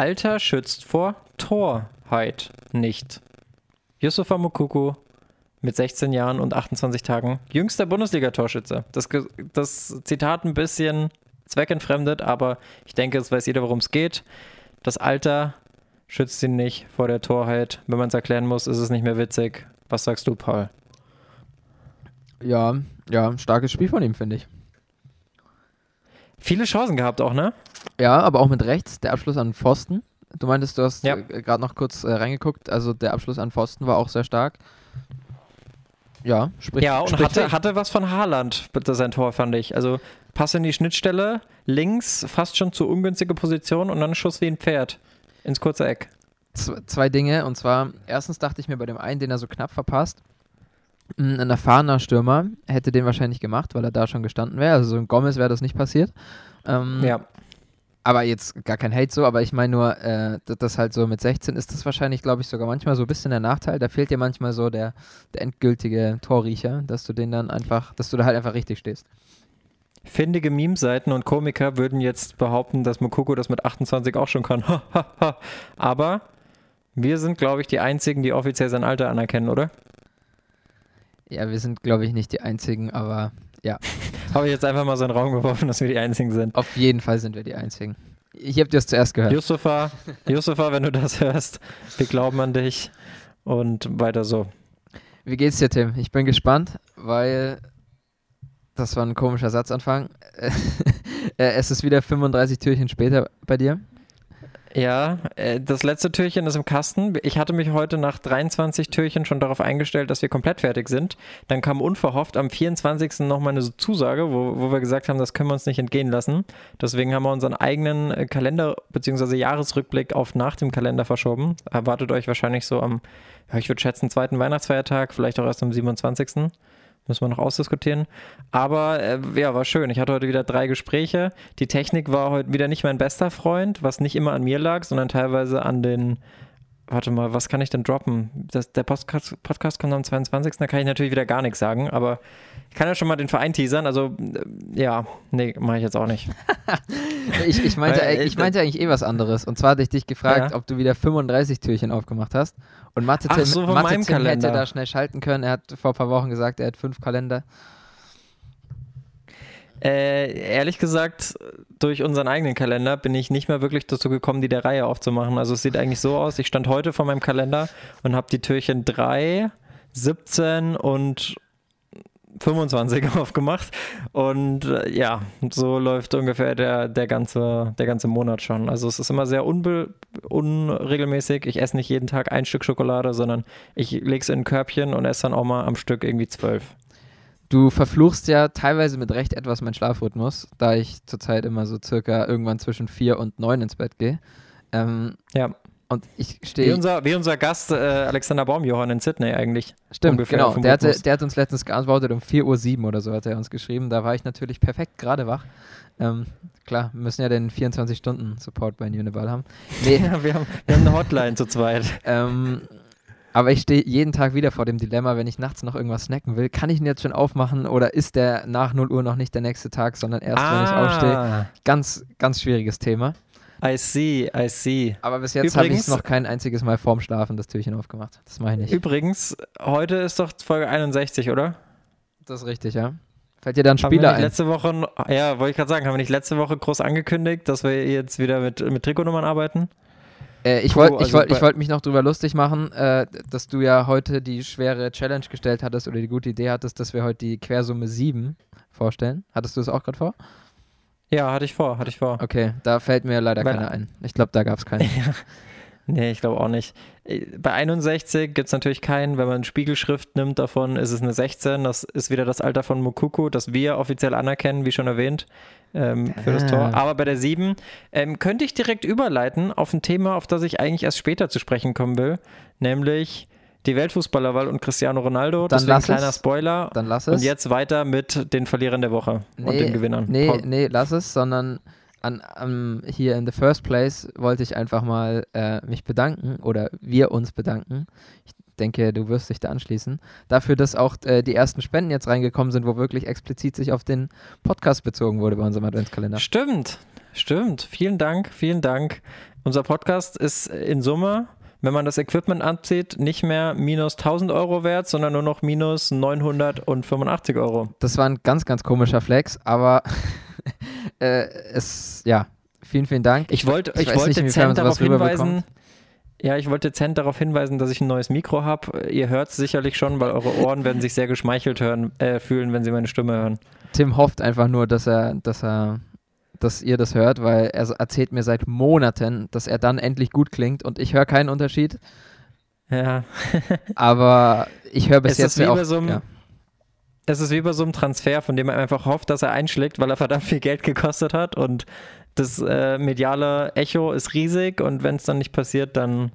Alter schützt vor Torheit nicht. Yusufa Mukuku mit 16 Jahren und 28 Tagen, jüngster Bundesliga-Torschütze. Das, das Zitat ein bisschen zweckentfremdet, aber ich denke, es weiß jeder, worum es geht. Das Alter schützt ihn nicht vor der Torheit. Wenn man es erklären muss, ist es nicht mehr witzig. Was sagst du, Paul? Ja, ja, starkes Spiel von ihm, finde ich. Viele Chancen gehabt auch, ne? Ja, aber auch mit rechts. Der Abschluss an Pfosten. Du meintest, du hast ja. äh, gerade noch kurz äh, reingeguckt. Also der Abschluss an Pfosten war auch sehr stark. Ja, sprich. Ja, und hatte, hatte was von Haaland, sein Tor, fand ich. Also Pass in die Schnittstelle, links, fast schon zu ungünstige Position und dann Schuss wie ein Pferd ins kurze Eck. Z zwei Dinge. Und zwar, erstens dachte ich mir bei dem einen, den er so knapp verpasst, ein erfahrener Stürmer hätte den wahrscheinlich gemacht, weil er da schon gestanden wäre. Also so ein Gomez wäre das nicht passiert. Ähm, ja. Aber jetzt gar kein Hate so, aber ich meine nur, äh, das halt so mit 16 ist das wahrscheinlich, glaube ich, sogar manchmal so ein bisschen der Nachteil. Da fehlt dir manchmal so der, der endgültige Torriecher, dass du den dann einfach, dass du da halt einfach richtig stehst. Findige Meme-Seiten und Komiker würden jetzt behaupten, dass Mokoko das mit 28 auch schon kann. aber wir sind, glaube ich, die Einzigen, die offiziell sein Alter anerkennen, oder? Ja, wir sind, glaube ich, nicht die Einzigen, aber ja. Habe ich jetzt einfach mal so einen Raum geworfen, dass wir die Einzigen sind. Auf jeden Fall sind wir die Einzigen. Ich habe dir das zuerst gehört. Yusufa, Yusufa, wenn du das hörst, wir glauben an dich und weiter so. Wie geht's dir, Tim? Ich bin gespannt, weil das war ein komischer Satzanfang. es ist wieder 35 Türchen später bei dir. Ja, äh, das letzte Türchen ist im Kasten. Ich hatte mich heute nach 23 Türchen schon darauf eingestellt, dass wir komplett fertig sind. Dann kam unverhofft am 24. nochmal eine Zusage, wo, wo wir gesagt haben, das können wir uns nicht entgehen lassen. Deswegen haben wir unseren eigenen äh, Kalender bzw. Jahresrückblick auf nach dem Kalender verschoben. Erwartet euch wahrscheinlich so am, ich würde schätzen, zweiten Weihnachtsfeiertag, vielleicht auch erst am 27. Müssen wir noch ausdiskutieren. Aber äh, ja, war schön. Ich hatte heute wieder drei Gespräche. Die Technik war heute wieder nicht mein bester Freund, was nicht immer an mir lag, sondern teilweise an den warte mal, was kann ich denn droppen? Das, der Podcast, Podcast kommt am 22. Da kann ich natürlich wieder gar nichts sagen, aber ich kann ja schon mal den Verein teasern. Also, äh, ja, nee, mache ich jetzt auch nicht. ich, ich, meinte, Weil, ich meinte eigentlich eh was anderes. Und zwar hatte ich dich gefragt, ja? ob du wieder 35 Türchen aufgemacht hast. Und Mathe Ach, so Mathe hätte da schnell schalten können. Er hat vor ein paar Wochen gesagt, er hat fünf Kalender. Äh, ehrlich gesagt, durch unseren eigenen Kalender bin ich nicht mehr wirklich dazu gekommen, die der Reihe aufzumachen. Also es sieht eigentlich so aus, ich stand heute vor meinem Kalender und habe die Türchen 3, 17 und 25 aufgemacht. Und äh, ja, so läuft ungefähr der, der, ganze, der ganze Monat schon. Also es ist immer sehr unregelmäßig. Ich esse nicht jeden Tag ein Stück Schokolade, sondern ich lege es in ein Körbchen und esse dann auch mal am Stück irgendwie zwölf. Du verfluchst ja teilweise mit Recht etwas meinen Schlafrhythmus, da ich zurzeit immer so circa irgendwann zwischen vier und neun ins Bett gehe. Ähm, ja. Und ich stehe. Wie unser, wie unser Gast äh, Alexander Baumjohann in Sydney eigentlich. Stimmt, genau. Der, hatte, der hat uns letztens geantwortet um 4.07 Uhr oder so hat er uns geschrieben. Da war ich natürlich perfekt gerade wach. Ähm, klar, wir müssen ja den 24-Stunden-Support bei Uniball haben. Nee. ja, wir haben, wir haben eine Hotline zu zweit. Ähm, aber ich stehe jeden Tag wieder vor dem Dilemma, wenn ich nachts noch irgendwas snacken will, kann ich ihn jetzt schon aufmachen oder ist der nach 0 Uhr noch nicht der nächste Tag, sondern erst, ah. wenn ich ah. aufstehe? Ganz, ganz schwieriges Thema. I see, I see. Aber bis jetzt habe ich noch kein einziges Mal vorm Schlafen das Türchen aufgemacht. Das mache ich nicht. Übrigens, heute ist doch Folge 61, oder? Das ist richtig, ja. Fällt dir dann Spieler ein? Letzte Woche, ja, wollte ich gerade sagen, haben wir nicht letzte Woche groß angekündigt, dass wir jetzt wieder mit, mit Trikotnummern arbeiten? Äh, ich wollte also wollt, wollt mich noch drüber lustig machen, äh, dass du ja heute die schwere Challenge gestellt hattest oder die gute Idee hattest, dass wir heute die Quersumme 7 vorstellen. Hattest du das auch gerade vor? Ja, hatte ich vor, hatte ich vor. Okay, da fällt mir leider Weil, keiner ein. Ich glaube, da gab es keinen. nee, ich glaube auch nicht. Äh, bei 61 gibt es natürlich keinen. Wenn man Spiegelschrift nimmt davon, ist es eine 16. Das ist wieder das Alter von Mukuku, das wir offiziell anerkennen, wie schon erwähnt ähm, für das Tor. Aber bei der 7 ähm, könnte ich direkt überleiten auf ein Thema, auf das ich eigentlich erst später zu sprechen kommen will, nämlich die Weltfußballerwahl und Cristiano Ronaldo. Dann Deswegen lass kleiner es. Spoiler. Dann lass es. Und jetzt weiter mit den Verlierern der Woche nee, und den Gewinnern. Nee, Paul. nee, lass es, sondern an, um, hier in the first place wollte ich einfach mal äh, mich bedanken oder wir uns bedanken. Ich denke, du wirst dich da anschließen. Dafür, dass auch äh, die ersten Spenden jetzt reingekommen sind, wo wirklich explizit sich auf den Podcast bezogen wurde bei unserem Adventskalender. Stimmt. Stimmt. Vielen Dank, vielen Dank. Unser Podcast ist in Summe, wenn man das Equipment abzieht, nicht mehr minus 1000 Euro wert, sondern nur noch minus 985 Euro. Das war ein ganz, ganz komischer Flex, aber äh, es, ja, vielen, vielen Dank. Ich wollte, ich, weiß wollte nicht, dezent darauf hinweisen. Ja, ich wollte dezent darauf hinweisen, dass ich ein neues Mikro habe. Ihr hört es sicherlich schon, weil eure Ohren werden sich sehr geschmeichelt hören, äh, fühlen, wenn sie meine Stimme hören. Tim hofft einfach nur, dass er, dass er, dass ihr das hört, weil er erzählt mir seit Monaten, dass er dann endlich gut klingt und ich höre keinen Unterschied. Ja. Aber ich höre bis Es jetzt ist wie auch. bei so einem- ja. Es ist wie bei so einem Transfer, von dem man einfach hofft, dass er einschlägt, weil er verdammt viel Geld gekostet hat und das äh, mediale Echo ist riesig und wenn es dann nicht passiert, dann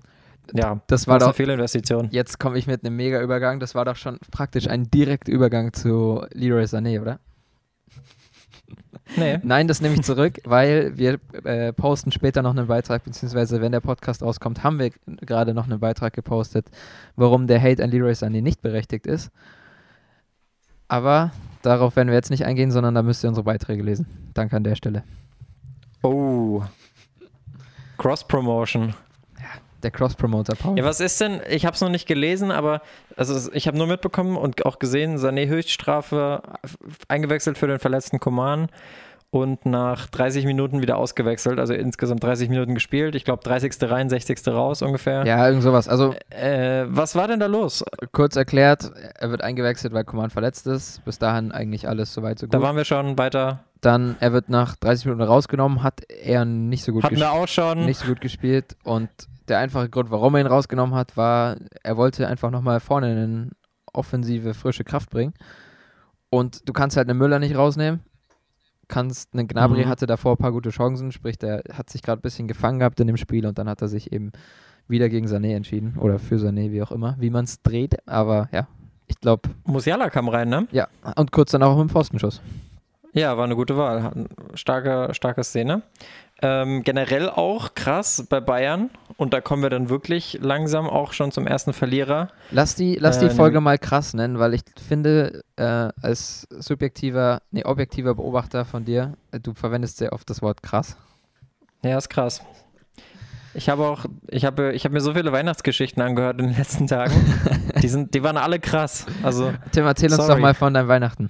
ja, Das war doch. Fehlinvestition. Jetzt komme ich mit einem mega Übergang. Das war doch schon praktisch ein direkter Übergang zu Leroy Sané, oder? Nee. Nein, das nehme ich zurück, weil wir äh, posten später noch einen Beitrag, beziehungsweise wenn der Podcast rauskommt, haben wir gerade noch einen Beitrag gepostet, warum der Hate an Leroy Sané nicht berechtigt ist. Aber darauf werden wir jetzt nicht eingehen, sondern da müsst ihr unsere Beiträge lesen. Danke an der Stelle. Oh. Cross-Promotion. Der Cross-Promoter Paul. Ja, was ist denn? Ich habe es noch nicht gelesen, aber also ich habe nur mitbekommen und auch gesehen, Sané Höchststrafe eingewechselt für den verletzten Koman und nach 30 Minuten wieder ausgewechselt. Also insgesamt 30 Minuten gespielt. Ich glaube 30. rein, 60. raus ungefähr. ja, irgend sowas. Also Äh, was war denn da los? kurz erklärt, er wird eingewechselt, weil Command verletzt ist. Bis dahin eigentlich alles soweit so gut. Da waren wir schon weiter. Dann, er wird nach 30 Minuten rausgenommen, hat er nicht so gut Hatten wir gespielt. auch schon. nicht so gut gespielt und der einfache Grund, warum er ihn rausgenommen hat, war, er wollte einfach nochmal vorne eine offensive, frische Kraft bringen. Und du kannst halt einen Müller nicht rausnehmen. Kannst, einen Gnabry Mhm. hatte davor ein paar gute Chancen, sprich, der hat sich gerade ein bisschen gefangen gehabt in dem Spiel und dann hat er sich eben wieder gegen Sané entschieden oder für Sané, wie auch immer, wie man es dreht. Aber ja, ich glaube, Musiala kam rein, ne? ja. Und kurz dann auch mit dem Pfostenschuss. Ja, war eine gute Wahl. Starke, starke Szene. Ähm, generell auch krass bei Bayern. Und da kommen wir dann wirklich langsam auch schon zum ersten Verlierer. Lass die, lass die Äh, Folge mal krass nennen, weil ich finde, äh, als subjektiver, nee, objektiver Beobachter von dir, äh, du verwendest sehr oft das Wort krass. Ja, ist krass. Ich habe auch, ich habe, ich habe mir so viele Weihnachtsgeschichten angehört in den letzten Tagen. die sind, die waren alle krass. Also Tim, erzähl uns Sorry. doch mal von deinem Weihnachten.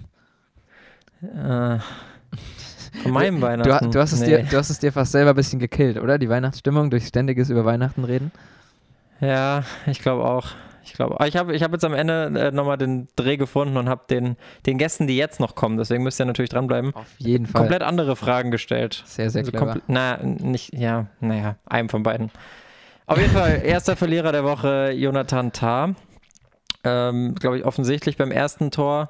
äh, von meinem Du, Weihnachten. du, hast es Nee. dir, du hast es dir fast selber ein bisschen gekillt, oder? Die Weihnachtsstimmung durch ständiges über Weihnachten reden. Ja, ich glaube auch. Ich glaube, aber ich habe ich hab jetzt am Ende äh, nochmal den Dreh gefunden und habe den, den Gästen, die jetzt noch kommen, deswegen müsst ihr natürlich dranbleiben, Auf jeden Fall. komplett andere Fragen gestellt. Sehr, sehr Also clever. Na, nicht, ja, naja, einem von beiden. Auf jeden Fall, erster Verlierer der Woche, Jonathan Tah. Ähm, Glaube ich, offensichtlich beim ersten Tor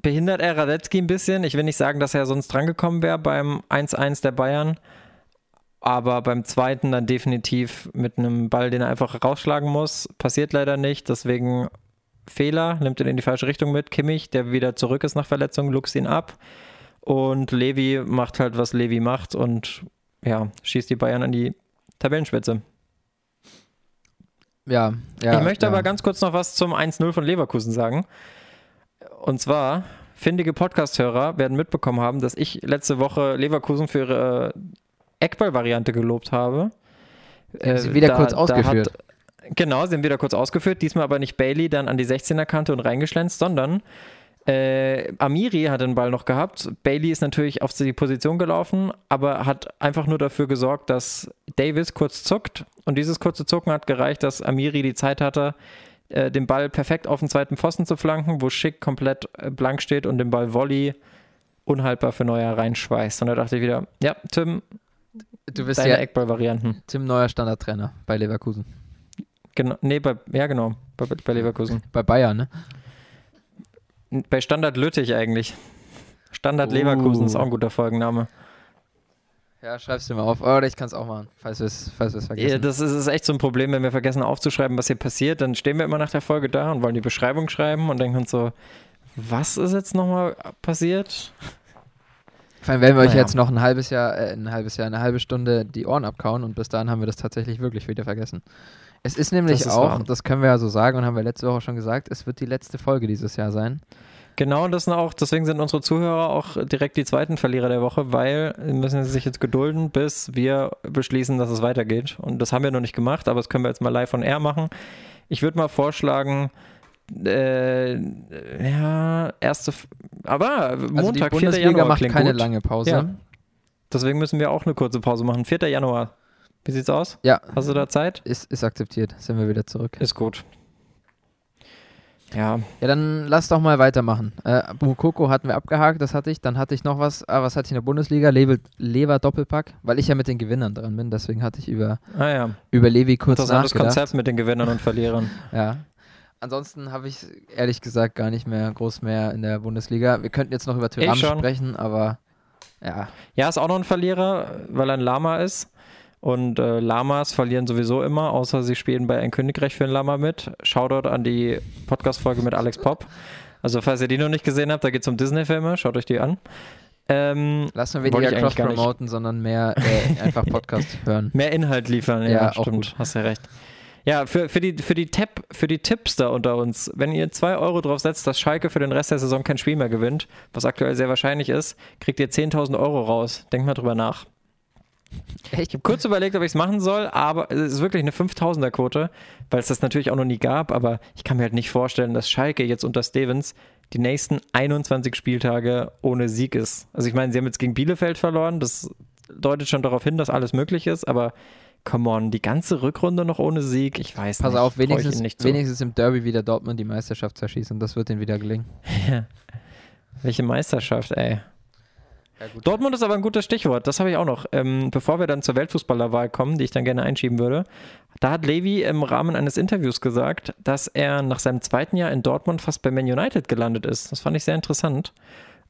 behindert er Radetzky ein bisschen. Ich will nicht sagen, dass er sonst drangekommen wäre beim 1-1 der Bayern. Aber beim zweiten dann definitiv mit einem Ball, den er einfach rausschlagen muss. Passiert leider nicht. Deswegen Fehler, nimmt ihn in die falsche Richtung mit. Kimmich, der wieder zurück ist nach Verletzung, luchst ihn ab. Und Levi macht halt, was Levi macht und ja, schießt die Bayern an die Tabellenspitze. Ja, ja. ich möchte ja. aber ganz kurz noch was zum 1-0 von Leverkusen sagen. Und zwar, findige Podcast-Hörer werden mitbekommen haben, dass ich letzte Woche Leverkusen für ihre Eckball-Variante gelobt habe. Sie haben sie wieder kurz ausgeführt. Hat, genau, sie haben wieder kurz ausgeführt, diesmal aber nicht Bailey dann an die 16er-Kante und reingeschlänzt, sondern äh, Amiri hat den Ball noch gehabt. Bailey ist natürlich auf die Position gelaufen, aber hat einfach nur dafür gesorgt, dass Davis kurz zuckt. Und dieses kurze Zucken hat gereicht, dass Amiri die Zeit hatte, äh, den Ball perfekt auf den zweiten Pfosten zu flanken, wo Schick komplett äh, blank steht und den Ball Volley unhaltbar für Neuer reinschweißt. Und da dachte ich wieder, ja, Tim, Du bist deine ja Eckball-Varianten. Tim neuer Standardtrainer bei Leverkusen. Genau, nee, bei, ja genau, bei, bei Leverkusen. Bei Bayern, ne? Bei Standard Lüttich eigentlich. Standard Uh. Leverkusen ist auch ein guter Folgenname. Ja, schreib's dir mal auf. Oder ich kann's auch machen, falls wir es falls wir's vergessen. Ja, das ist, ist echt so ein Problem, wenn wir vergessen aufzuschreiben, was hier passiert. Dann stehen wir immer nach der Folge da und wollen die Beschreibung schreiben und denken uns so, was ist jetzt nochmal passiert? Vor allem werden wir euch Naja. jetzt noch ein halbes Jahr, äh, ein halbes Jahr, eine halbe Stunde die Ohren abkauen und bis dahin haben wir das tatsächlich wirklich wieder vergessen. Es ist nämlich Das ist auch, wahr. das können wir ja so sagen und haben wir letzte Woche schon gesagt, es wird die letzte Folge dieses Jahr sein. Genau, das sind auch, deswegen sind unsere Zuhörer auch direkt die zweiten Verlierer der Woche, weil müssen sie sich jetzt gedulden, bis wir beschließen, dass es weitergeht. Und das haben wir noch nicht gemacht, aber das können wir jetzt mal live on air machen. Ich würde mal vorschlagen, äh, ja, erste, aber Also die Montag, 4. Bundesliga Januar macht keine gut. lange Pause. Ja. Deswegen müssen wir auch eine kurze Pause machen. 4. Januar. Wie sieht's aus? Ja, Hast du da Zeit? ist, ist akzeptiert. Sind wir wieder zurück. Ist gut. Ja, Ja, dann lass doch mal weitermachen. Äh, Mukoko hatten wir abgehakt, das hatte ich. Dann hatte ich noch was, ah, was hatte ich in der Bundesliga? Lever, Lever Doppelpack, weil ich ja mit den Gewinnern dran bin. Deswegen hatte ich über, ah ja. über Levi kurz Interessantes nachgedacht. Konzept mit den Gewinnern und Verlierern. Ja. Ansonsten habe ich ehrlich gesagt gar nicht mehr groß mehr in der Bundesliga. Wir könnten jetzt noch über schon. sprechen, aber ja, Ja, ist auch noch ein Verlierer, weil er ein Lama ist. Und äh, Lamas verlieren sowieso immer, außer sie spielen bei Ein Königreich für ein Lama mit. Shoutout an die Podcast-Folge mit Alex Pop. Also, falls ihr die noch nicht gesehen habt, da geht es um Disney-Filme, schaut euch die an. Ähm, lassen wir weniger cross-promoten, sondern mehr äh, einfach Podcast hören. mehr Inhalt liefern, ja, Ja, stimmt, gut. hast ja recht. Ja, für, für, die, für, die Tap, für die Tipps da unter uns, wenn ihr 2 Euro drauf setzt, dass Schalke für den Rest der Saison kein Spiel mehr gewinnt, was aktuell sehr wahrscheinlich ist, kriegt ihr 10.000 Euro raus. Denkt mal drüber nach. Ich habe kurz überlegt, ob ich es machen soll, aber es ist wirklich eine 5000er-Quote, weil es das natürlich auch noch nie gab, aber ich kann mir halt nicht vorstellen, dass Schalke jetzt unter Stevens die nächsten 21 Spieltage ohne Sieg ist. Also ich meine, sie haben jetzt gegen Bielefeld verloren, das deutet schon darauf hin, dass alles möglich ist, aber come on, die ganze Rückrunde noch ohne Sieg, ich weiß Pass nicht. auf, trau ich wenigstens, nicht wenigstens im Derby wieder Dortmund die Meisterschaft zerschießen. Das wird ihnen wieder gelingen. Welche Meisterschaft, ey. Ja. Dortmund ist aber ein gutes Stichwort, das habe ich auch noch. Ähm, bevor wir dann zur Weltfußballerwahl kommen, die ich dann gerne einschieben würde, da hat Levi im Rahmen eines Interviews gesagt, dass er nach seinem zweiten Jahr in Dortmund fast bei Man United gelandet ist. Das fand ich sehr interessant.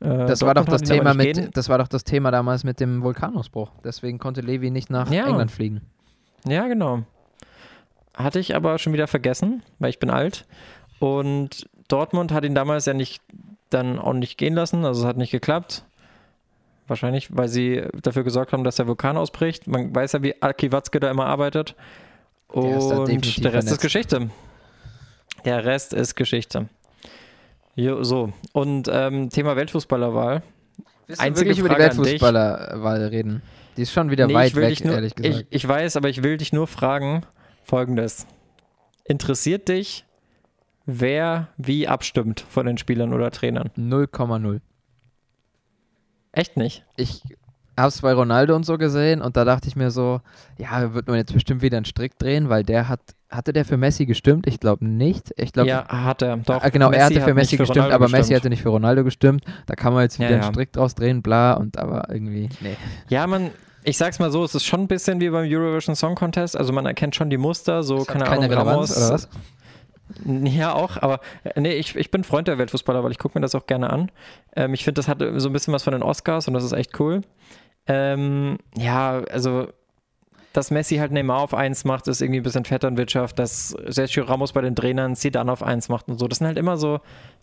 Äh, Das war doch das Thema mit, gehen- das war doch das Thema damals mit dem Vulkanausbruch. Deswegen konnte Levi nicht nach Ja. England fliegen. Ja, genau. Hatte ich aber schon wieder vergessen, weil ich bin alt. Und Dortmund hat ihn damals ja nicht dann auch nicht gehen lassen, also es hat nicht geklappt. Wahrscheinlich, weil sie dafür gesorgt haben, dass der Vulkan ausbricht. Man weiß ja, wie Aki Watzke da immer arbeitet. Der Und definitiv der Rest ist. Geschichte. Der Rest ist Geschichte. Jo, so. Und ähm, Thema Weltfußballerwahl. Willst du Einzige wirklich über die. Weltfußballerwahl reden? Die ist schon wieder Nee, weit weg, nur, ehrlich gesagt. Ich, ich weiß, aber ich will dich nur fragen: Folgendes. Interessiert dich, wer wie abstimmt von den Spielern oder Trainern? 0,0. Echt nicht? Ich habe es bei Ronaldo und so gesehen und da dachte ich mir so, ja, wird man jetzt bestimmt wieder einen Strick drehen, weil der hat, hatte der für Messi gestimmt? Ich glaube nicht. Ich glaube, ja, hat er. Doch. Ah, genau, er hatte hat für Messi nicht gestimmt, Ronaldo aber Messi gestimmt. hatte nicht für Ronaldo gestimmt. Da kann man jetzt wieder Ja, einen ja. Strick draus drehen, bla, und aber irgendwie, nee. Ja, man, ich sag's mal so, es ist schon ein bisschen wie beim Eurovision Song Contest. Also man erkennt schon die Muster, so, Das keine, keine Ahnung, Relevanz, Ramos. oder was? Ja, auch, aber äh, nee, ich, ich bin Freund der Weltfußballer, weil ich gucke mir das auch gerne an. Ähm, ich finde, das hat so ein bisschen was von den Oscars und das ist echt cool. Ähm, ja, also, dass Messi halt Neymar auf 1 macht, ist irgendwie ein bisschen Vetternwirtschaft, dass Sergio Ramos bei den Trainern Zidane auf 1 macht und so. Das sind halt immer so,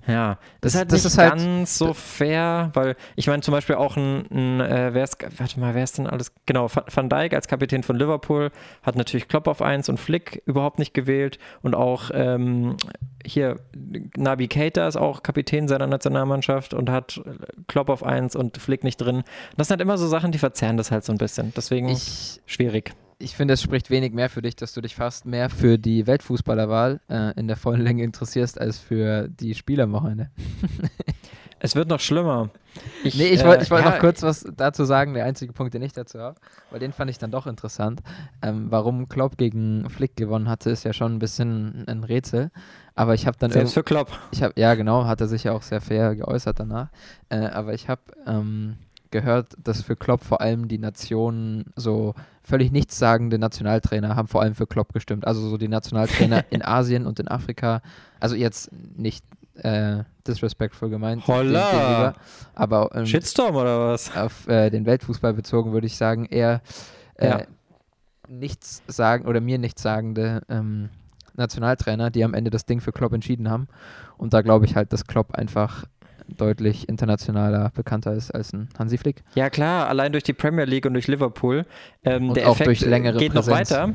ja, das, Das- ist halt das nicht ist halt- ganz so fair, weil ich meine zum Beispiel auch ein, ein äh, wer ist, warte mal, wer ist denn alles? Genau, Van Van Dijk als Kapitän von Liverpool hat natürlich Klopp auf 1 und Flick überhaupt nicht gewählt und auch ähm, hier Nabi Keita ist auch Kapitän seiner Nationalmannschaft und hat Klopp auf 1 und Flick nicht drin. Das sind halt immer so Sachen, die verzerren das halt so ein bisschen. Deswegen Ich, schwierig. ich finde, es spricht wenig mehr für dich, dass du dich fast mehr für die Weltfußballerwahl äh, in der vollen Länge interessierst, als für die Spiel am Wochenende. Es wird noch schlimmer. Ich, Nee, ich äh, wollte ich wollt ja, noch kurz was dazu sagen, der einzige Punkt, den ich dazu habe, weil den fand ich dann doch interessant. Ähm, warum Klopp gegen Flick gewonnen hatte, ist ja schon ein bisschen ein Rätsel. Aber ich habe dann Selbst für Klopp. ich habe ja genau, hat er sich ja auch sehr fair geäußert danach. Äh, aber ich habe ähm, gehört, dass für Klopp vor allem die Nationen so völlig nichtssagende Nationaltrainer haben vor allem für Klopp gestimmt. Also so die Nationaltrainer in Asien und in Afrika. Also jetzt nicht äh, disrespectful gemeint. Holla. gegenüber, Aber ähm, Shitstorm oder was? auf äh, den Weltfußball bezogen würde ich sagen, eher äh, Ja. nichts sagen oder mir nichts sagende ähm, Nationaltrainer, die am Ende das Ding für Klopp entschieden haben. Und da glaube ich halt, dass Klopp einfach deutlich internationaler bekannter ist als ein Hansi Flick. Ja klar, allein durch die Premier League und durch Liverpool. Ähm, Und der auch Effekt durch längere geht Präsenz. noch weiter.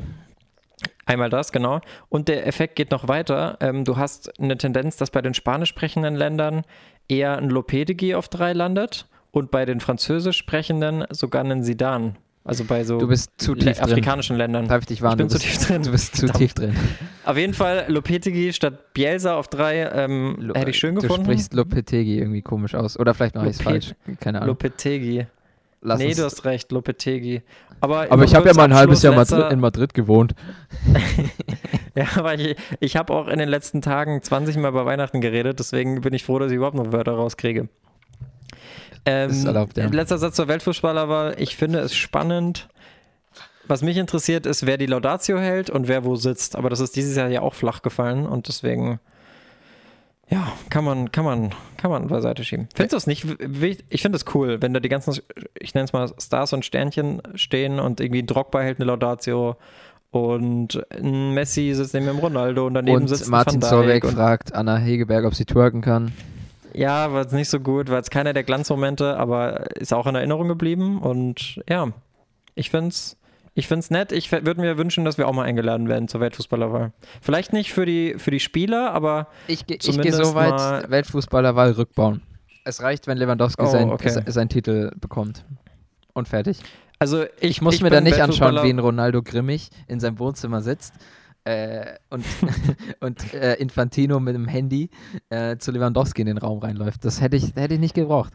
Einmal das, genau. Und der Effekt geht noch weiter. Ähm, du hast eine Tendenz, dass bei den spanisch sprechenden Ländern eher ein Lopetegui auf drei landet und bei den französisch sprechenden sogar einen Sidan. Also bei so Du bist zu tief drin. afrikanischen Ländern. Darf ich dich warnen? Ich bin du zu bist, tief drin. Du bist zu tief drin. Auf jeden Fall Lopetegui statt Bielsa auf drei ähm, Lo- hätte ich schön du gefunden. sprichst Lopetegi irgendwie komisch aus. Oder vielleicht mache ich es falsch. Keine Ahnung. Lopetegui. Lass nee, du hast recht, Lopetegui. Aber, aber ich habe ja mal ein halbes Jahr Madrid, in Madrid gewohnt. Ja, aber ich, ich habe auch in den letzten Tagen 20 Mal über Weihnachten geredet, deswegen bin ich froh, dass ich überhaupt noch Wörter rauskriege. Ähm, Ist erlaubt, ja. Letzter Satz zur Weltfußballerwahl. Ich finde es spannend. Was mich interessiert, ist, wer die Laudatio hält und wer wo sitzt. Aber das ist dieses Jahr ja auch flach gefallen und deswegen, ja, kann man, kann man, kann man beiseite schieben. Findest du es nicht? Ich finde es cool, wenn da die ganzen, ich nenne es mal Stars und Sternchen stehen und irgendwie ein Drogba hält eine Laudatio und ein Messi sitzt neben dem Ronaldo und daneben sitzt Und ein Martin und fragt Anna Hegeberg, ob sie twerken kann. Ja, war jetzt nicht so gut, war jetzt keiner der Glanzmomente, aber ist auch in Erinnerung geblieben und ja, ich find's, ich find's nett. Ich würde mir wünschen, dass wir auch mal eingeladen werden zur Weltfußballerwahl. Vielleicht nicht für die, für die Spieler, aber Ich, ge- ich gehe so weit, Weltfußballerwahl rückbauen. Es reicht, wenn Lewandowski Oh, sein, okay. se- seinen Titel bekommt. Und fertig. also ich, Ich muss mir bin da nicht anschauen, wie ein Ronaldo Grimmig in seinem Wohnzimmer sitzt äh, und, und äh, Infantino mit dem Handy äh, zu Lewandowski in den Raum reinläuft. Das hätte ich, hätte ich nicht gebraucht.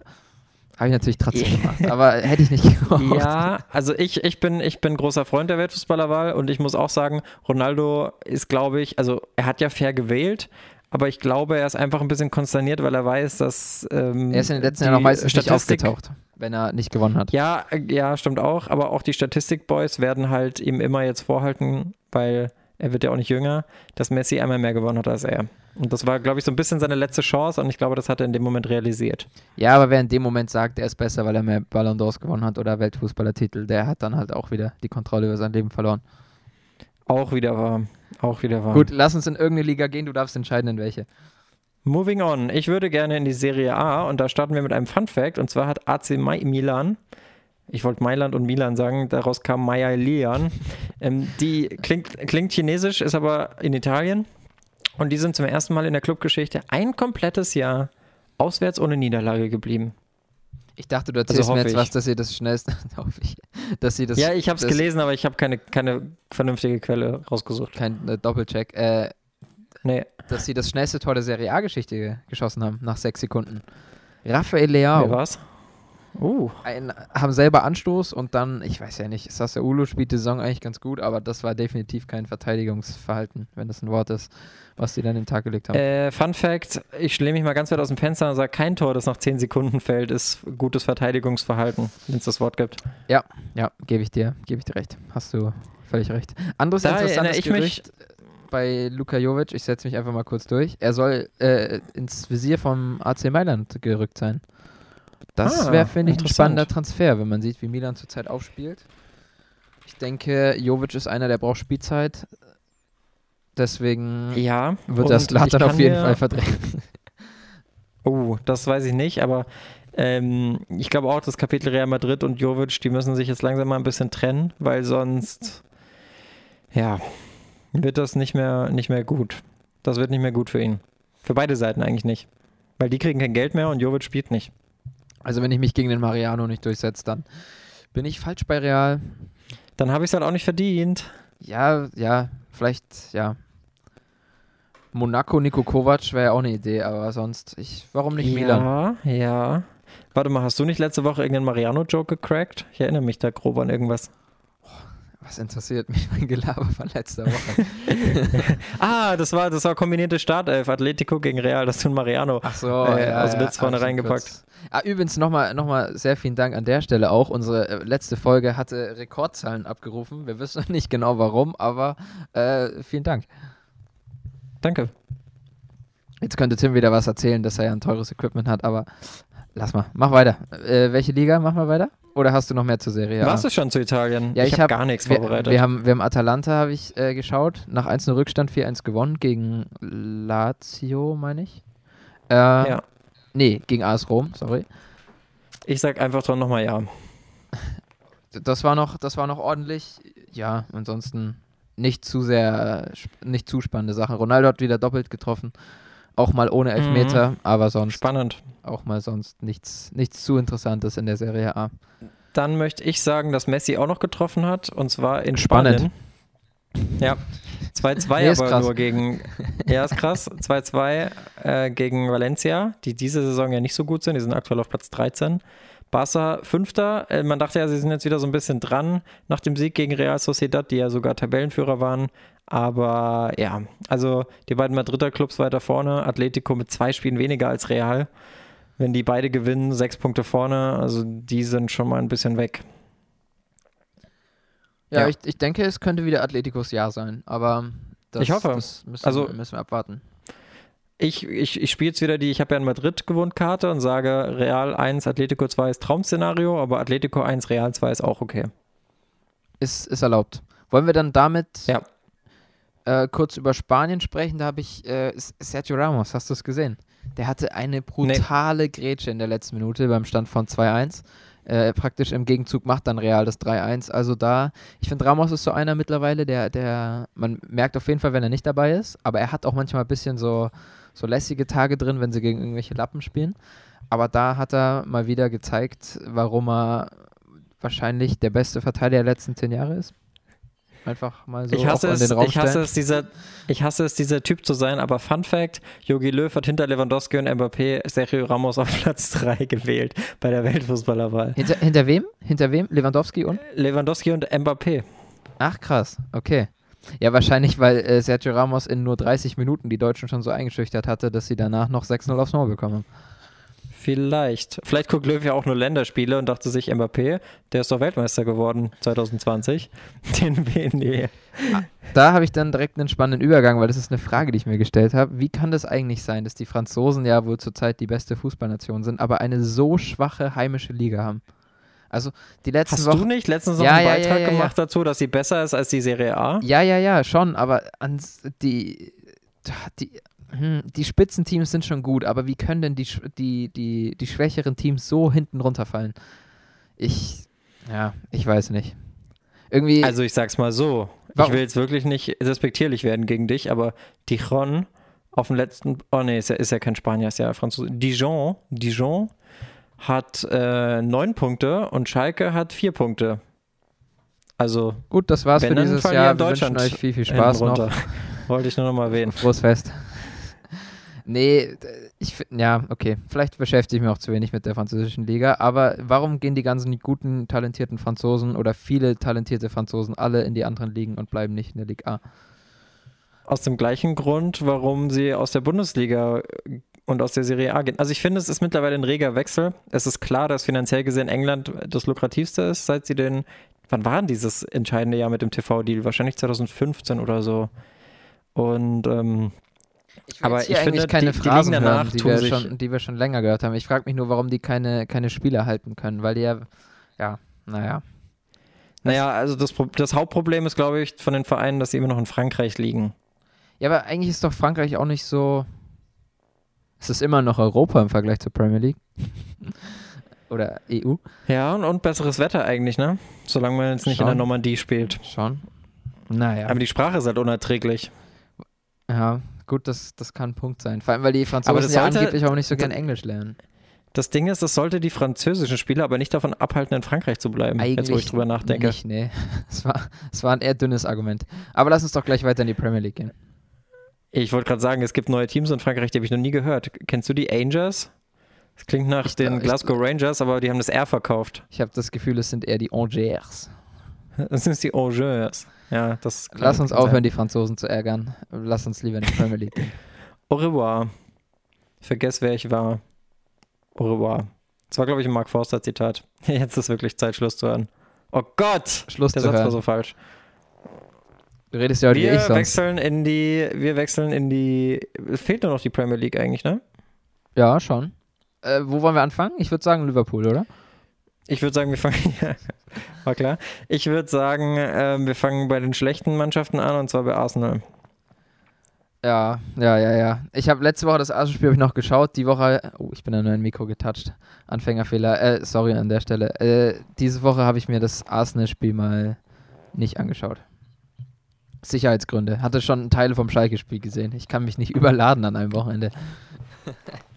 Habe ich natürlich trotzdem gemacht, aber hätte ich nicht gebraucht. Ja, also ich, ich, bin, ich bin großer Freund der Weltfußballerwahl und ich muss auch sagen, Ronaldo ist, glaube ich, also er hat ja fair gewählt, aber ich glaube, er ist einfach ein bisschen konsterniert, weil er weiß, dass. Ähm, Er ist in den letzten Jahren auch meistens nicht Statistik- aufgetaucht, wenn er nicht gewonnen hat. Ja, äh, ja, stimmt auch, aber auch die Statistik-Boys werden halt ihm immer jetzt vorhalten, weil er wird ja auch nicht jünger, dass Messi einmal mehr gewonnen hat als er. Und das war, glaube ich, so ein bisschen seine letzte Chance und ich glaube, das hat er in dem Moment realisiert. Ja, aber wer in dem Moment sagt, er ist besser, weil er mehr Ballon d'Ors gewonnen hat oder Weltfußballertitel, der hat dann halt auch wieder die Kontrolle über sein Leben verloren. Auch wieder wahr. Auch wieder wahr. Gut, lass uns in irgendeine Liga gehen, du darfst entscheiden, in welche. Moving on. Ich würde gerne in die Serie A und da starten wir mit einem Fun Fact und zwar hat AC Mi- Milan, ich wollte Mailand und Milan sagen, daraus kam Maya Lian. ähm, die klingt, klingt chinesisch, ist aber in Italien und die sind zum ersten Mal in der Clubgeschichte ein komplettes Jahr auswärts ohne Niederlage geblieben. Ich dachte, du erzählst Also mir jetzt ich. was, dass ihr das schnellste, hoffe ich, dass sie das, ja, ich habe es gelesen, aber ich habe keine, keine vernünftige Quelle rausgesucht. kein äh, Doppelcheck, äh, Nee, dass sie das schnellste Tor der Serie A-Geschichte ge- geschossen haben, nach sechs Sekunden. Raphael Leao. wer war's? Uh, ein, haben selber Anstoß und dann, ich weiß ja nicht, Sassuolo spielt die Saison eigentlich ganz gut, aber das war definitiv kein Verteidigungsverhalten, wenn das ein Wort ist, was die dann den Tag gelegt haben. Äh, Fun Fact: Ich lehne mich mal ganz weit aus dem Fenster und sage, kein Tor, das nach 10 Sekunden fällt, ist gutes Verteidigungsverhalten, wenn es das Wort gibt. Ja, gebe ich dir, gebe ich dir recht. Hast du völlig recht. Anderes Da interessantes ich mich- Gerücht bei Luka Jovic, ich setze mich einfach mal kurz durch. Er soll äh, ins Visier vom AC Mailand gerückt sein. Das Ah, wäre, finde ich, ein spannender Transfer, wenn man sieht, wie Milan zurzeit aufspielt. Ich denke, Jovic ist einer, der braucht Spielzeit. Deswegen Ja. wird das Slatan ich auf jeden Fall verdrängen. Oh, das weiß ich nicht, aber ähm, ich glaube auch, das Kapitel Real Madrid und Jovic, die müssen sich jetzt langsam mal ein bisschen trennen, weil sonst, ja, wird das nicht mehr, nicht mehr gut. Das wird nicht mehr gut für ihn. Für beide Seiten eigentlich nicht. Weil die kriegen kein Geld mehr und Jovic spielt nicht. Also wenn ich mich gegen den Mariano nicht durchsetze, dann bin ich falsch bei Real. Dann habe ich es halt auch nicht verdient. Ja, ja, vielleicht, ja. Monaco, Nico Kovac wäre ja auch eine Idee, aber sonst, ich, warum nicht Milan? Ja, ja. Warte mal, hast du nicht letzte Woche irgendeinen Mariano-Joke gecrackt? Ich erinnere mich da grob an irgendwas. Was interessiert mich mein Gelaber von letzter Woche? Ah, das war, das war kombinierte Startelf. Atletico gegen Real, das tun Mariano. Ach so, Äh, aus Witz vorne hab ich reingepackt. kurz- Ah, übrigens nochmal noch mal sehr vielen Dank an der Stelle auch. Unsere äh, letzte Folge hatte Rekordzahlen abgerufen. Wir wissen noch nicht genau warum, aber äh, vielen Dank. Danke. Jetzt könnte Tim wieder was erzählen, dass er ja ein teures Equipment hat, aber lass mal. Mach weiter. Äh, welche Liga? Mach mal weiter. Oder hast du noch mehr zur Serie? Warst du schon zu Italien? Ja, ich habe hab- gar nichts wir, vorbereitet. wir, haben, wir haben Atalanta, habe ich äh, geschaut. Nach 1-0 Rückstand 4-1 gewonnen gegen Lazio, meine ich. Äh, ja. Nee, gegen AS Rom, sorry. Ich sag einfach dran nochmal ja. Das war noch, das war noch ordentlich. Ja, ansonsten nicht zu sehr, äh, nicht zu spannende Sachen. Ronaldo hat wieder doppelt getroffen. Auch mal ohne Elfmeter, Mhm. aber sonst Spannend. auch mal sonst nichts, nichts zu Interessantes in der Serie A. Dann möchte ich sagen, dass Messi auch noch getroffen hat und zwar in Spannend. Spanien. Ja. 2-2 Nee, aber krass. nur gegen. Ja, ist krass. 2-2 äh, gegen Valencia, die diese Saison ja nicht so gut sind. Die sind aktuell auf Platz 13. Barca Fünfter. Äh, man dachte ja, sie sind jetzt wieder so ein bisschen dran nach dem Sieg gegen Real Sociedad, die ja sogar Tabellenführer waren. Aber ja, also die beiden Madrider Clubs weiter vorne. Atletico mit zwei Spielen weniger als Real. Wenn die beide gewinnen, sechs Punkte vorne. Also die sind schon mal ein bisschen weg. Ja, Ja. Ich, ich denke, es könnte wieder Atleticos Jahr sein, aber das, Ich hoffe. das müssen, Also- müssen wir abwarten. Ich, ich, ich spiele jetzt wieder die, ich habe ja in Madrid gewohnt Karte und sage Real 1, Atletico 2 ist Traum-Szenario, aber Atletico 1, Real 2 ist auch okay. Ist, ist erlaubt. Wollen wir dann damit Ja. Äh, kurz über Spanien sprechen? Da habe ich äh, Sergio Ramos, hast du es gesehen? Der hatte eine brutale Grätsche in der letzten Minute beim Stand von 2-1. Äh, praktisch im Gegenzug macht dann Real das 3-1. Also da, ich finde, Ramos ist so einer mittlerweile, der, der, man merkt auf jeden Fall, wenn er nicht dabei ist, aber er hat auch manchmal ein bisschen so, so lässige Tage drin, wenn sie gegen irgendwelche Lappen spielen. Aber da hat er mal wieder gezeigt, warum er wahrscheinlich der beste Verteidiger der letzten zehn Jahre ist. Einfach mal so ich, hasse es, den Raum ich, hasse es, dieser, ich hasse es, dieser Typ zu sein, aber Fun Fact: Jogi Löw hat hinter Lewandowski und Mbappé Sergio Ramos auf Platz 3 gewählt bei der Weltfußballerwahl. Hinter, hinter wem? Hinter wem? Lewandowski und? Lewandowski und Mbappé. Ach krass, okay. Ja, wahrscheinlich, weil äh, Sergio Ramos in nur 30 Minuten die Deutschen schon so eingeschüchtert hatte, dass sie danach noch 6-0 aufs Maul bekommen haben. Vielleicht. Vielleicht guckt Löw ja auch nur Länderspiele und dachte sich, Mbappé, der ist doch Weltmeister geworden 2020. Den die. Da habe ich dann direkt einen spannenden Übergang, weil das ist eine Frage, die ich mir gestellt habe. Wie kann das eigentlich sein, dass die Franzosen ja wohl zurzeit die beste Fußballnation sind, aber eine so schwache heimische Liga haben? Also die letzten Hast Wochen. du nicht letztens noch Ja, einen ja, Beitrag ja, gemacht dazu, dass sie besser ist als die Serie A? Ja, ja, ja, schon, aber die, die, die Spitzenteams sind schon gut, aber wie können denn die, die, die, die schwächeren Teams so hinten runterfallen? Ich, ja, ich weiß nicht. Irgendwie, Also ich sag's mal so, Warum? ich will jetzt wirklich nicht respektierlich werden gegen dich, aber Dijon auf dem letzten, oh nee, ist ja, ist ja kein Spanier, ist ja Franzose. Dijon, Dijon hat äh, neun Punkte und Schalke hat vier Punkte. Also gut, das war's für dieses Jahr. Wir Deutschland wünschen euch viel, viel Spaß noch. Wollte ich nur noch mal erwähnen. Frohes Fest. Nee, ich ja, okay. Vielleicht beschäftige ich mich auch zu wenig mit der französischen Liga, aber warum gehen die ganzen guten, talentierten Franzosen oder viele talentierte Franzosen alle in die anderen Ligen und bleiben nicht in der Liga A? Aus dem gleichen Grund, warum sie aus der Bundesliga äh, und aus der Serie A gehen. Also ich finde, es ist mittlerweile ein reger Wechsel. Es ist klar, dass finanziell gesehen England das lukrativste ist, seit sie den, wann war denn dieses entscheidende Jahr mit dem TV-Deal? Wahrscheinlich 2015 oder so. Und ähm, Ich Aber ich finde, keine die- die Phrasen danach, hören, die wir, schon, die wir schon länger gehört haben. Ich frage mich nur, warum die keine, keine Spieler halten können, weil die ja, ja, naja. naja, also das, das Hauptproblem ist, glaube ich, von den Vereinen, dass sie immer noch in Frankreich liegen. Ja, aber eigentlich ist doch Frankreich auch nicht so. Es ist immer noch Europa im Vergleich zur Premier League. Oder EU. Ja, und, und besseres Wetter eigentlich, ne? Solange man jetzt nicht in Schon. der Normandie spielt. Schon. Naja. Aber die Sprache ist halt unerträglich. Ja, gut, das, das kann ein Punkt sein. Vor allem, weil die Franzosen Aber das ja sollte- angeblich auch nicht so gern Englisch lernen. Das Ding ist, das sollte die französischen Spieler aber nicht davon abhalten, in Frankreich zu bleiben. jetzt, wo ich drüber nachdenke. Nicht, nee. Es war, es war ein eher dünnes Argument. Aber lass uns doch gleich weiter in die Premier League gehen. Ich wollte gerade sagen, es gibt neue Teams in Frankreich, die habe ich noch nie gehört. Kennst du die Angers? Das klingt nach Ich den glaub- ich Glasgow glaub- Rangers, aber die haben das R verkauft. Ich habe das Gefühl, es sind eher die Angers. Das sind die Angers. Ja, das Lass uns aufhören, sein. die Franzosen zu ärgern. Lass uns lieber in die Premier League gehen. Au revoir. Vergess, wer ich war. Au revoir. Das war, glaube ich, ein Mark Forster-Zitat. Jetzt ist wirklich Zeit, Schluss zu hören. Oh Gott! Schluss Der zu Satz war hören. so falsch. Du redest ja heute wie ich Wir sonst. wechseln in die, wir wechseln in die, fehlt nur noch die Premier League eigentlich, ne? Ja, schon. Äh, wo wollen wir anfangen? Ich würde sagen Liverpool, oder? Ich würde sagen, wir fangen, ja, war klar. Ich würde sagen, ähm, wir fangen bei den schlechten Mannschaften an und zwar bei Arsenal. Ja, ja, ja, ja. Ich habe letzte Woche das Arsenal-Spiel ich noch geschaut. Die Woche, oh, ich bin an mein Mikro getoucht. Anfängerfehler. Äh, sorry an der Stelle. Äh, diese Woche habe ich mir das Arsenal-Spiel mal nicht angeschaut. Sicherheitsgründe. Hatte schon Teile vom Schalke-Spiel gesehen. Ich kann mich nicht überladen an einem Wochenende.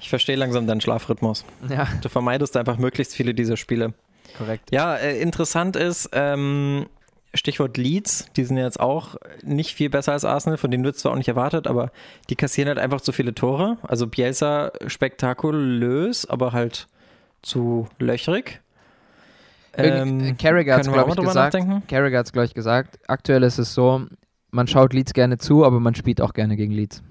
Ich verstehe langsam deinen Schlafrhythmus. Ja, Du vermeidest einfach möglichst viele dieser Spiele. korrekt. Ja, äh, interessant ist, ähm, Stichwort Leeds, die sind jetzt auch nicht viel besser als Arsenal, von denen wird es zwar auch nicht erwartet, aber die kassieren halt einfach zu viele Tore. Also Bielsa spektakulös, aber halt zu löchrig. Ähm, Carragher hat es, glaube ich, drüber gesagt. nachdenken? Carragher hat es, glaube ich, gesagt. Aktuell ist es so, man schaut Leeds gerne zu, aber man spielt auch gerne gegen Leeds.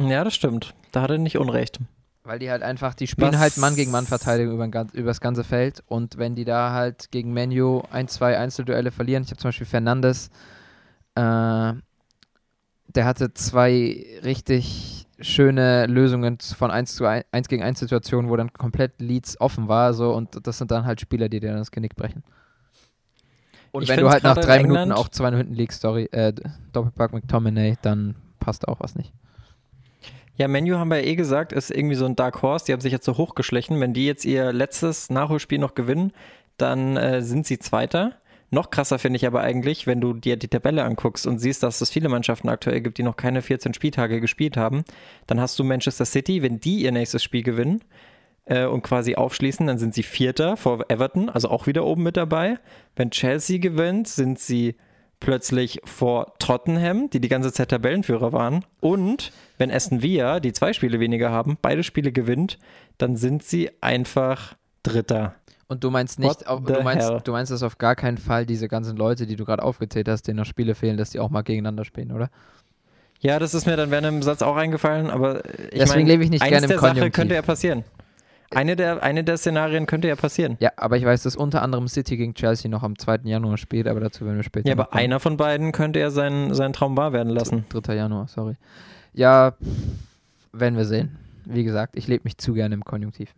Ja, das stimmt. Da hat er nicht Unrecht. Weil die halt einfach, die spielen Was- halt Mann gegen Mann Verteidigung über, über das ganze Feld und wenn die da halt gegen Menu ein, zwei Einzelduelle verlieren, ich habe zum Beispiel Fernandes, äh, der hatte zwei richtig schöne Lösungen von 1 zu 1, 1 gegen 1 Situationen, wo dann komplett Leads offen war, so und das sind dann halt Spieler, die dir dann das Genick brechen. Und Ich wenn du halt nach drei in Minuten auch zwei hinten liegst, sorry, äh, Doppelpack McTominay, dann passt auch was nicht. Ja, Menu haben wir ja eh gesagt, ist irgendwie so ein Dark Horse. Die haben sich jetzt so hochgeschlichen. Wenn die jetzt ihr letztes Nachholspiel noch gewinnen, dann äh, sind sie Zweiter. Noch krasser finde ich aber eigentlich, wenn du dir die Tabelle anguckst und siehst, dass es viele Mannschaften aktuell gibt, die noch keine 14 Spieltage gespielt haben. Dann hast du Manchester City, wenn die ihr nächstes Spiel gewinnen äh, und quasi aufschließen, dann sind sie Vierter vor Everton, also auch wieder oben mit dabei. Wenn Chelsea gewinnt, sind sie plötzlich vor Tottenham, die die ganze Zeit Tabellenführer waren. Und wenn Aston Villa, die zwei Spiele weniger haben, beide Spiele gewinnt, dann sind sie einfach Dritter. Und du meinst nicht, auf, du meinst, hell? du meinst, dass auf gar keinen Fall diese ganzen Leute, die du gerade aufgezählt hast, denen noch Spiele fehlen, dass die auch mal gegeneinander spielen, oder? Ja, das ist mir dann während dem Satz auch eingefallen, aber äh, ich Deswegen mein, lebe ich nicht gerne im der Sache Konjunktiv. könnte ja passieren. Eine der, eine der Szenarien könnte ja passieren. Ja, aber ich weiß, dass unter anderem City gegen Chelsea noch am 2. Januar spielt, aber dazu werden wir später. Ja, aber kommen. einer von beiden könnte ja seinen, seinen Traum wahr werden lassen. 3. Januar, sorry. Ja, werden wir sehen. Wie gesagt, ich lebe mich zu gerne im Konjunktiv.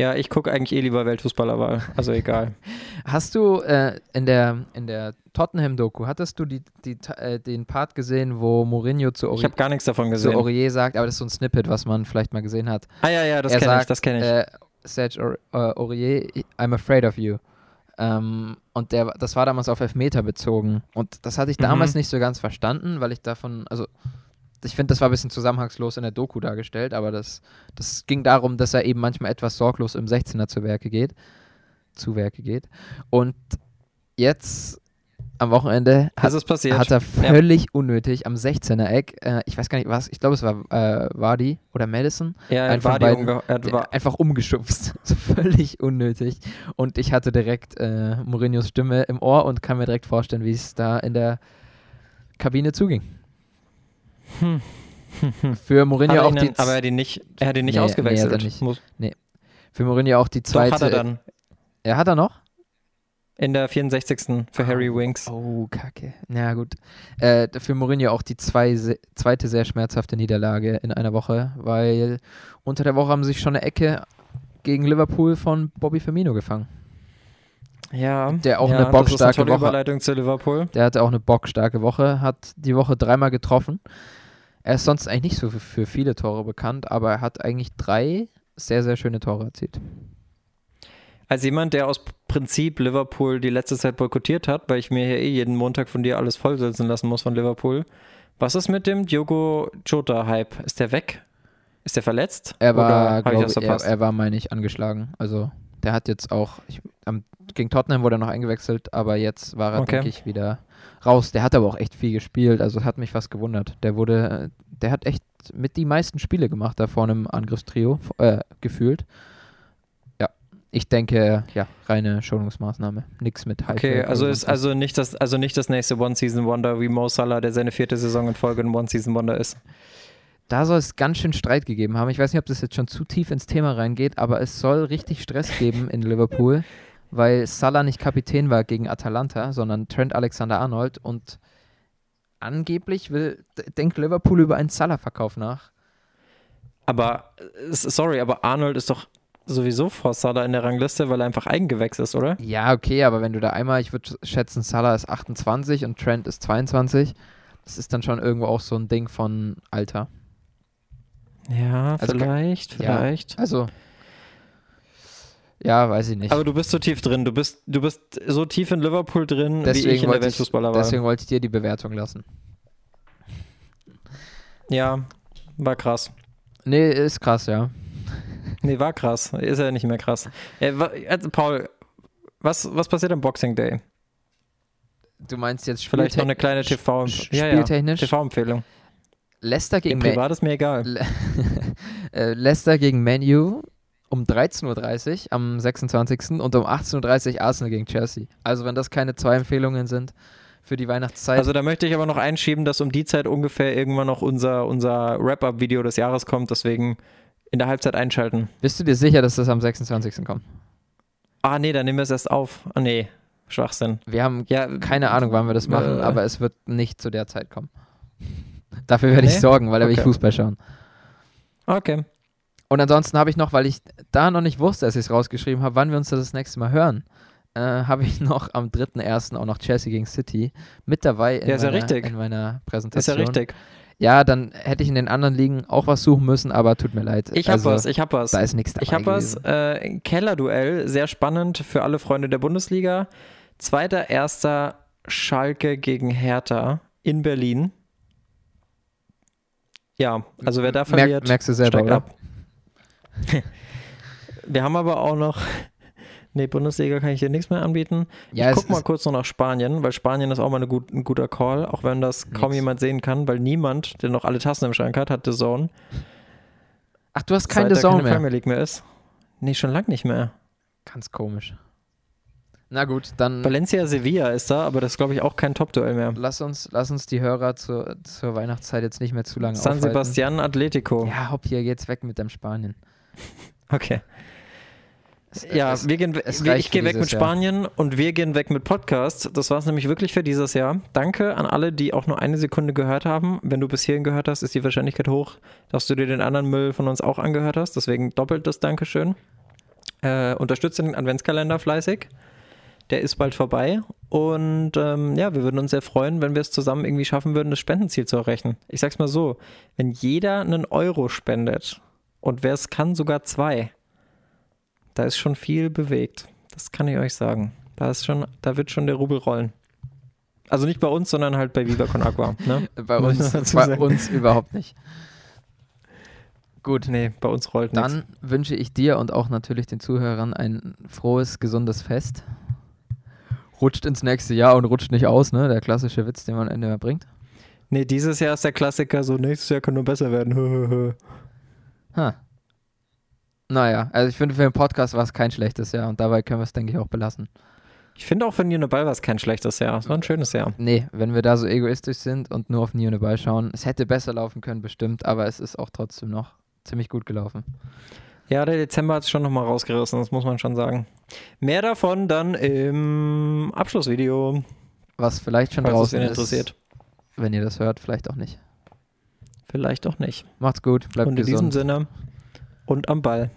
Ja, ich gucke eigentlich eh lieber Weltfußballerwahl. Also egal. Hast du äh, in der, in der Tottenham-Doku, hattest du die, die, äh, den Part gesehen, wo Mourinho zu, Ich Ori habe gar nichts davon zu gesehen. Aurier sagt, aber das ist so ein Snippet, was man vielleicht mal gesehen hat. Ah ja, ja, das kenne ich, das kenne ich. Äh, Serge Aur äh, Aurier, I'm afraid of you. Ähm, und der, das war damals auf Elfmeter bezogen. Und das hatte ich Mhm. damals nicht so ganz verstanden, weil ich davon, also ich finde, das war ein bisschen zusammenhangslos in der Doku dargestellt, aber das, das ging darum, dass er eben manchmal etwas sorglos im 16er zu Werke geht. Zu Werke geht. Und jetzt am Wochenende hat, hat er völlig unnötig am 16er Eck, äh, ich weiß gar nicht was, ich glaube es war äh, Vardy oder Madison, ja, einfach beiden- umge war, einfach umgeschubst. So völlig unnötig. Und ich hatte direkt äh, Mourinhos Stimme im Ohr und kann mir direkt vorstellen, wie es da in der Kabine zuging. Hm. Für Mourinho Hat er auch die aber er hat ihn nicht, er hat ihn nicht Nee, nee, ausgewechselt. hat er nicht. Muss, für Mourinho auch die doch zweite. hat er dann. Er hat er noch? In der 64. für Harry Winks. Oh, kacke. Na gut. Äh, für Mourinho auch die zwei, zweite sehr schmerzhafte Niederlage in einer Woche, weil unter der Woche haben sie sich schon eine Ecke gegen Liverpool von Bobby Firmino gefangen. Ja, Der auch ja, eine bockstarke Woche- Überleitung zu Liverpool. Der hatte auch eine bockstarke Woche, hat die Woche dreimal getroffen. Er ist sonst eigentlich nicht so für, viele Tore bekannt, aber er hat eigentlich drei sehr, sehr schöne Tore erzielt. Als jemand, der aus Prinzip Liverpool die letzte Zeit boykottiert hat, weil ich mir hier eh jeden Montag von dir alles vollsitzen lassen muss von Liverpool. Was ist mit dem Diogo Jota-Hype? Ist der weg? Ist der verletzt? Er war, hab ich er, er war, meine ich, angeschlagen. Also der hat jetzt auch, ich, am, gegen Tottenham wurde er noch eingewechselt, aber jetzt war er, Okay. denke ich, wieder raus. Der hat aber auch echt viel gespielt, also hat mich was gewundert. Der wurde, äh, der hat echt mit die meisten Spiele gemacht da vorne im Angriffstrio, äh, gefühlt. Ja, ich denke, ja, reine Schonungsmaßnahme. Nix mit Hype. Okay, also ist also nicht das, also nicht das nächste One-Season-Wonder wie Mo Salah, der seine vierte Saison in Folge ein One-Season-Wonder ist. Da soll es ganz schön Streit gegeben haben. Ich weiß nicht, ob das jetzt schon zu tief ins Thema reingeht, aber es soll richtig Stress geben in Liverpool, weil Salah nicht Kapitän war gegen Atalanta, sondern Trent Alexander-Arnold und angeblich will, denkt Liverpool über einen Salah-Verkauf nach. Aber, äh, sorry, aber Arnold ist doch sowieso vor Salah in der Rangliste, weil er einfach Eigengewächs ist, oder? Ja, okay, aber wenn du da einmal, ich würde schätzen, Salah ist 28 und Trent ist 22, das ist dann schon irgendwo auch so ein Ding von Alter. Ja, Also, vielleicht, ja. vielleicht. Also, Ja, weiß ich nicht. Aber du bist so tief drin. Du bist, du bist so tief in Liverpool drin, wie ich deswegen in der wollte ich, Weltfußballerwahl. deswegen wollte ich dir die Bewertung lassen. Ja, war krass. Nee, ist krass, ja. Nee, war krass. Ist ja nicht mehr krass. Äh, also, Paul, was, was passiert am Boxing Day? Du meinst jetzt Vielleicht noch eine kleine Sp- TV ja, ja, Spieltechnisch? TV-Empfehlung. Leicester Im gegen, Man Privat ist mir egal. Le äh, Leicester gegen Man U um 13.30 Uhr am 26. und um 18.30 Uhr Arsenal gegen Chelsea. Also wenn das keine zwei Empfehlungen sind für die Weihnachtszeit. Also da möchte ich aber noch einschieben, dass um die Zeit ungefähr irgendwann noch unser, unser Wrap-Up-Video des Jahres kommt. Deswegen in der Halbzeit einschalten. bist du dir sicher, dass das am 26. kommt? Ah, nee, dann nehmen wir es erst auf. Ah, nee. Schwachsinn. Wir haben Ja, keine Ahnung, wann wir das machen, Äh. aber es wird nicht zu der Zeit kommen. Dafür werde ich Nee? sorgen, weil da will ich. Fußball schauen. Okay. Und ansonsten habe ich noch, weil ich da noch nicht wusste, als ich es rausgeschrieben habe, wann wir uns das, nächste Mal hören, äh, habe ich noch am 3.1. auch noch Chelsea gegen City mit dabei in, Ja, ist ja meiner, richtig. in meiner Ist Präsentation. ja richtig. Ja, dann hätte ich in den anderen Ligen auch was suchen müssen, aber tut mir leid. Ich hab Also, was, ich hab was. Da ist nichts dabei Ich hab was. Äh, Kellerduell, sehr spannend für alle Freunde der Bundesliga. Zweiter, erster Schalke gegen Hertha in Berlin. Ja, also wer da verliert, Merk, merkst du selber, steigt oder? ab. Wir haben aber auch noch. Nee, Bundesliga kann ich dir nichts mehr anbieten. Ja, ich guck mal kurz noch nach Spanien, weil Spanien ist auch mal eine gut, ein guter Call, auch wenn das kaum Nix. jemand sehen kann, weil niemand, der noch alle Tassen im Schrank hat, hat The Zone. ach, du hast keine da Zone keine mehr. Premier League mehr ist. Nee, schon lange nicht mehr. Ganz komisch. Na gut, dann Valencia Sevilla ist da, aber das ist, glaube ich, auch kein Top-Duell mehr. lass uns, lass uns die Hörer zur, zur Weihnachtszeit jetzt nicht mehr zu lange San aufhalten. Sebastian Atletico. Ja, hopp, hier geht's weg mit dem Spanien. Okay. Es- Ja, es- wir gehen, wir, ich gehe weg mit Jahr. Spanien und wir gehen weg mit Podcast. Das war es nämlich wirklich für dieses Jahr. Danke an alle, die auch nur eine Sekunde gehört haben. Wenn du bis hierhin gehört hast, ist die Wahrscheinlichkeit hoch, dass du dir den anderen Müll von uns auch angehört hast. Deswegen doppeltes Dankeschön. Äh, unterstütze den Adventskalender fleißig. Der ist bald vorbei. Und ähm, ja, wir würden uns sehr freuen, wenn wir es zusammen irgendwie schaffen würden, das Spendenziel zu erreichen. Ich sag's mal so: Wenn jeder einen Euro spendet und wer es kann, sogar zwei, da ist schon viel bewegt. Das kann ich euch sagen. Da ist schon, da wird schon der Rubel rollen. Also nicht bei uns, sondern halt bei Viva Con Agua. Ne? Bei uns, bei sagen. uns überhaupt nicht. Gut, Nee, bei uns rollt nichts. dann wünsche ich dir und auch natürlich den Zuhörern ein frohes, gesundes Fest. Rutscht ins nächste Jahr und rutscht nicht aus, ne? Der klassische Witz, den man am Ende immer bringt. Nee, dieses Jahr ist der Klassiker so, nächstes Jahr kann nur besser werden. Ha. Naja, also ich finde für den Podcast war es kein schlechtes Jahr und dabei können wir es, denke ich, auch belassen. Ich finde auch für Nino Ball war es kein schlechtes Jahr. Es war ein schönes Jahr. Nee, wenn wir da so egoistisch sind und nur auf Neo dabei schauen, es hätte besser laufen können, bestimmt, aber es ist auch trotzdem noch ziemlich gut gelaufen. Ja, der Dezember hat es schon nochmal rausgerissen, das muss man schon sagen. Mehr davon dann im Abschlussvideo, Was vielleicht schon draußen ist, interessiert. wenn ihr das hört, vielleicht auch nicht. Vielleicht auch nicht. Macht's gut, bleibt und in diesem gesund. Sinne und am Ball.